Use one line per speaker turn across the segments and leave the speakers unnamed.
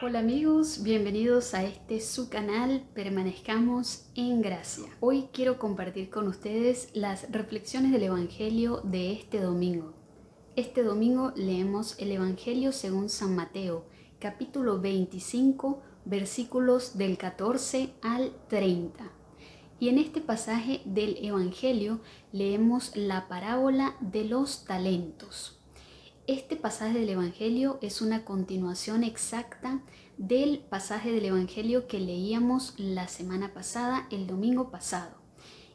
Hola amigos, bienvenidos a este su canal Permanezcamos en Gracia. Hoy quiero compartir con ustedes las reflexiones del Evangelio de este domingo. Este domingo leemos el Evangelio según San Mateo, capítulo 25, versículos del 14 al 30. Y en este pasaje del Evangelio leemos la parábola de los talentos. Este pasaje del Evangelio es una continuación exacta del pasaje del Evangelio que leíamos la semana pasada, el domingo pasado.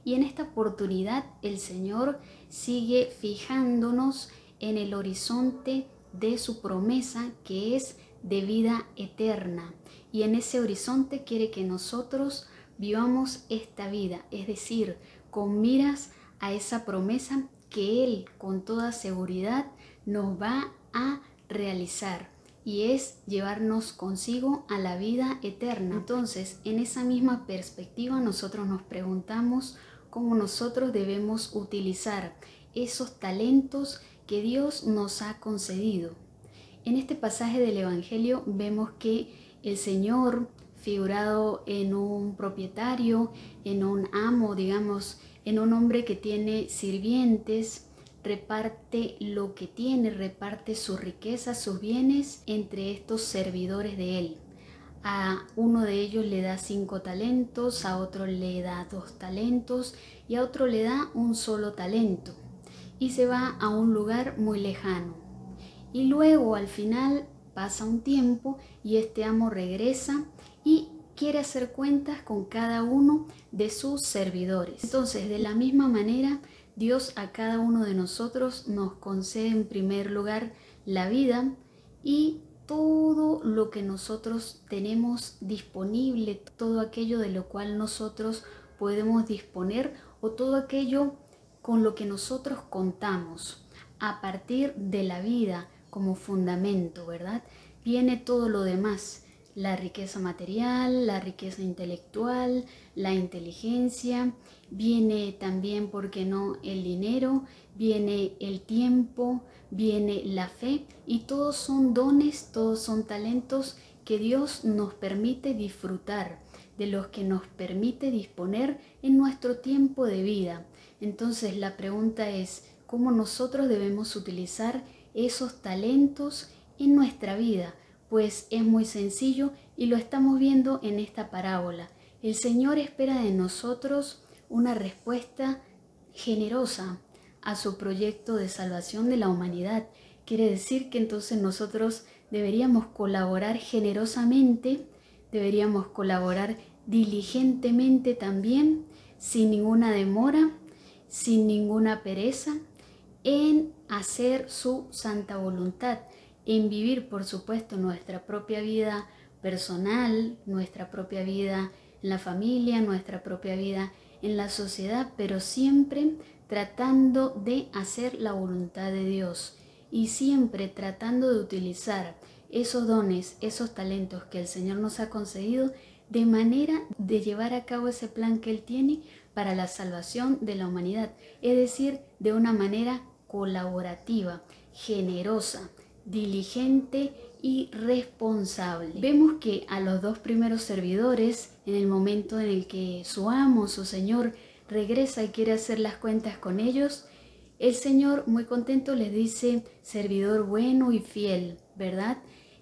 Y en esta oportunidad el Señor sigue fijándonos en el horizonte de su promesa que es de vida eterna. Y en ese horizonte quiere que nosotros vivamos esta vida, es decir, con miras a esa promesa que Él con toda seguridad nos va a realizar y es llevarnos consigo a la vida eterna. Entonces, en esa misma perspectiva nosotros nos preguntamos cómo nosotros debemos utilizar esos talentos que Dios nos ha concedido. En este pasaje del Evangelio vemos que el Señor figurado en un propietario, en un amo, digamos, en un hombre que tiene sirvientes, reparte lo que tiene, reparte su riqueza, sus bienes entre estos servidores de él. A uno de ellos le da cinco talentos, a otro le da dos talentos y a otro le da un solo talento. Y se va a un lugar muy lejano. Y luego al final pasa un tiempo y este amo regresa y quiere hacer cuentas con cada uno de sus servidores. Entonces, de la misma manera, Dios a cada uno de nosotros nos concede en primer lugar la vida y todo lo que nosotros tenemos disponible, todo aquello de lo cual nosotros podemos disponer o todo aquello con lo que nosotros contamos a partir de la vida como fundamento, ¿verdad? Viene todo lo demás la riqueza material, la riqueza intelectual, la inteligencia, viene también, ¿por qué no?, el dinero, viene el tiempo, viene la fe y todos son dones, todos son talentos que Dios nos permite disfrutar, de los que nos permite disponer en nuestro tiempo de vida. Entonces la pregunta es, ¿cómo nosotros debemos utilizar esos talentos en nuestra vida? Pues es muy sencillo y lo estamos viendo en esta parábola. El Señor espera de nosotros una respuesta generosa a su proyecto de salvación de la humanidad. Quiere decir que entonces nosotros deberíamos colaborar generosamente, deberíamos colaborar diligentemente también, sin ninguna demora, sin ninguna pereza, en hacer su santa voluntad en vivir, por supuesto, nuestra propia vida personal, nuestra propia vida en la familia, nuestra propia vida en la sociedad, pero siempre tratando de hacer la voluntad de Dios y siempre tratando de utilizar esos dones, esos talentos que el Señor nos ha concedido de manera de llevar a cabo ese plan que Él tiene para la salvación de la humanidad, es decir, de una manera colaborativa, generosa, diligente y responsable. Vemos que a los dos primeros servidores, en el momento en el que su amo, su señor, regresa y quiere hacer las cuentas con ellos, el Señor muy contento les dice, servidor bueno y fiel, ¿verdad?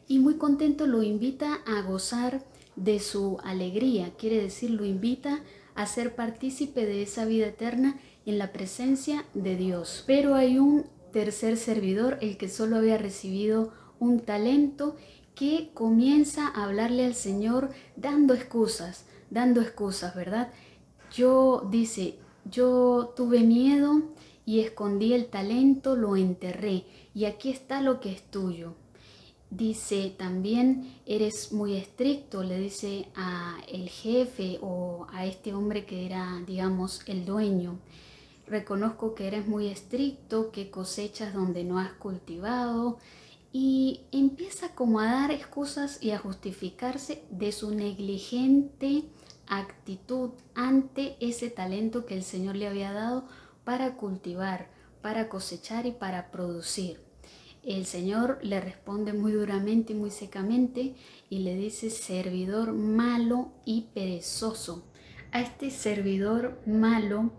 Y muy contento lo invita a gozar de su alegría, quiere decir, lo invita a ser partícipe de esa vida eterna en la presencia de Dios. Pero hay un tercer servidor, el que solo había recibido un talento, que comienza a hablarle al Señor dando excusas, dando excusas, ¿verdad? Yo, dice, yo tuve miedo y escondí el talento, lo enterré, y aquí está lo que es tuyo. Dice también, eres muy estricto, le dice a el jefe o a este hombre que era, digamos, el dueño reconozco que eres muy estricto, que cosechas donde no has cultivado y empieza como a dar excusas y a justificarse de su negligente actitud ante ese talento que el Señor le había dado para cultivar, para cosechar y para producir. el Señor le responde muy duramente y muy secamente y le dice servidor malo y perezoso. A este servidor malo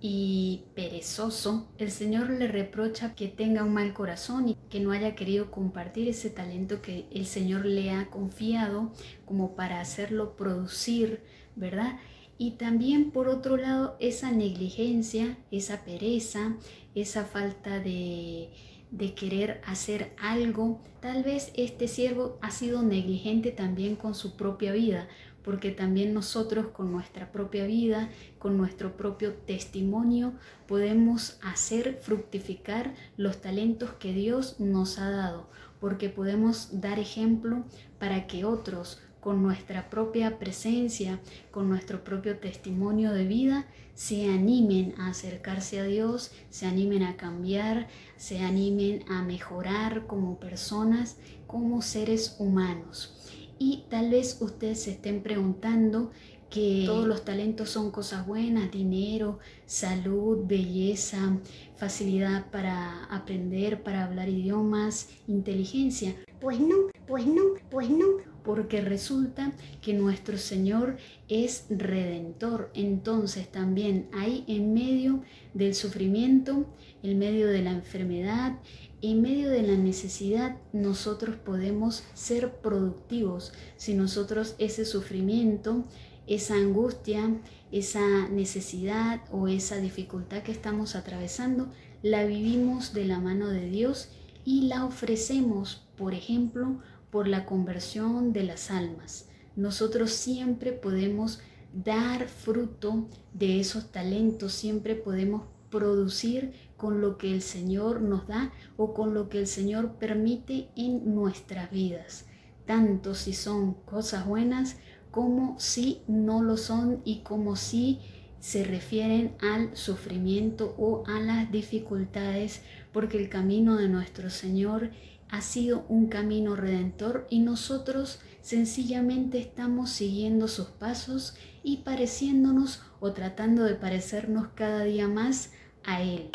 y perezoso, el Señor le reprocha que tenga un mal corazón y que no haya querido compartir ese talento que el Señor le ha confiado como para hacerlo producir, ¿verdad? Y también por otro lado esa negligencia, esa pereza, esa falta de, de querer hacer algo. Tal vez este siervo ha sido negligente también con su propia vida, porque también nosotros con nuestra propia vida, con nuestro propio testimonio, podemos hacer fructificar los talentos que Dios nos ha dado, porque podemos dar ejemplo para que otros con nuestra propia presencia, con nuestro propio testimonio de vida, se animen a acercarse a Dios, se animen a cambiar, se animen a mejorar como personas, como seres humanos. Y tal vez ustedes se estén preguntando que todos los talentos son cosas buenas, dinero, salud, belleza, facilidad para aprender, para hablar idiomas, inteligencia. Pues no, pues no, pues no. Porque resulta que nuestro Señor es redentor. Entonces también hay en medio del sufrimiento, en medio de la enfermedad, en medio de la necesidad nosotros podemos ser productivos si nosotros ese sufrimiento, esa angustia, esa necesidad o esa dificultad que estamos atravesando, la vivimos de la mano de Dios y la ofrecemos, por ejemplo, por la conversión de las almas. Nosotros siempre podemos dar fruto de esos talentos, siempre podemos producir con lo que el Señor nos da o con lo que el Señor permite en nuestras vidas, tanto si son cosas buenas como si no lo son y como si se refieren al sufrimiento o a las dificultades, porque el camino de nuestro Señor ha sido un camino redentor y nosotros sencillamente estamos siguiendo sus pasos y pareciéndonos o tratando de parecernos cada día más a Él.